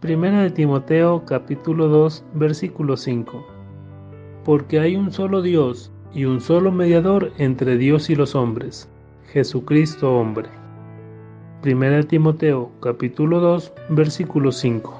Primera de Timoteo capítulo 2 versículo 5. Porque hay un solo Dios y un solo mediador entre Dios y los hombres, Jesucristo hombre. Primera de Timoteo capítulo 2 versículo 5.